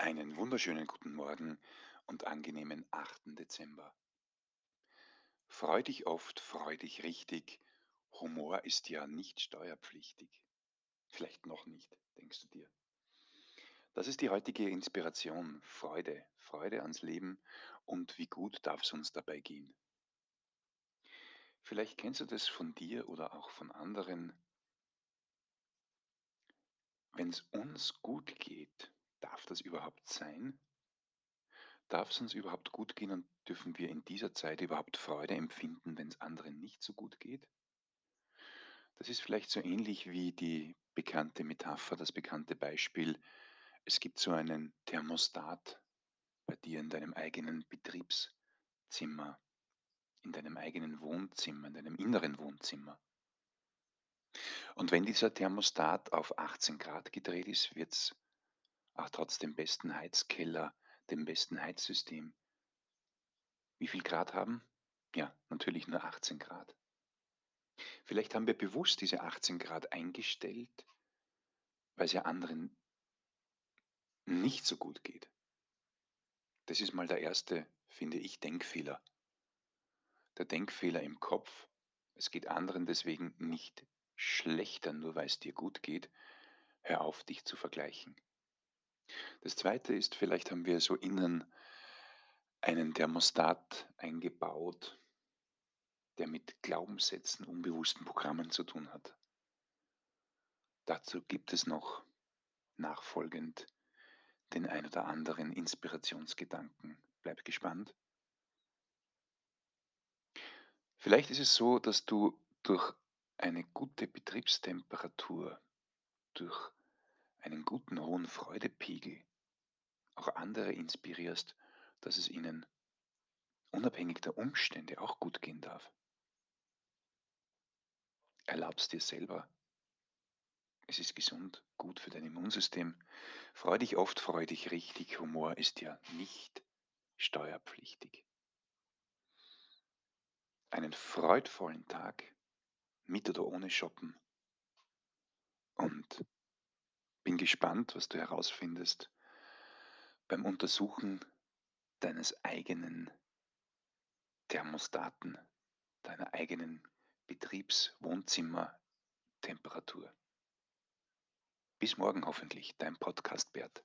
Einen wunderschönen guten Morgen und angenehmen 8. Dezember. Freu dich oft, freu dich richtig. Humor ist ja nicht steuerpflichtig. Vielleicht noch nicht, denkst du dir. Das ist die heutige Inspiration. Freude, Freude ans Leben und wie gut darf es uns dabei gehen. Vielleicht kennst du das von dir oder auch von anderen. Wenn es uns gut geht, darf das überhaupt sein? Darf es uns überhaupt gut gehen und dürfen wir in dieser Zeit überhaupt Freude empfinden, wenn es anderen nicht so gut geht? Das ist vielleicht so ähnlich wie die bekannte Metapher, das bekannte Beispiel. Es gibt so einen Thermostat bei dir in deinem eigenen Betriebszimmer, in deinem eigenen Wohnzimmer, in deinem inneren Wohnzimmer. Und wenn dieser Thermostat auf 18 Grad gedreht ist, wird es auch trotz dem besten Heizkeller, dem besten Heizsystem, wie viel Grad haben? Ja, natürlich nur 18 Grad. Vielleicht haben wir bewusst diese 18 Grad eingestellt, weil es ja anderen nicht so gut geht. Das ist mal der erste, finde ich, Denkfehler. Der Denkfehler im Kopf, es geht anderen deswegen nicht schlechter, nur weil es dir gut geht. Hör auf, dich zu vergleichen. Das zweite ist, vielleicht haben wir so innen einen Thermostat eingebaut, der mit Glaubenssätzen, unbewussten Programmen zu tun hat. Dazu gibt es noch nachfolgend den ein oder anderen Inspirationsgedanken. Bleib gespannt. Vielleicht ist es so, dass du durch eine gute Betriebstemperatur, durch einen guten hohen Freudepegel auch andere inspirierst, dass es ihnen unabhängig der Umstände auch gut gehen darf. Erlaubst dir selber. Es ist gesund, gut für dein Immunsystem. Freu dich oft, freu dich richtig. Humor ist ja nicht steuerpflichtig. Einen freudvollen Tag, mit oder ohne Shoppen. Und gespannt, was du herausfindest beim Untersuchen deines eigenen Thermostaten, deiner eigenen Betriebswohnzimmertemperatur. Bis morgen hoffentlich, dein Podcast Bert.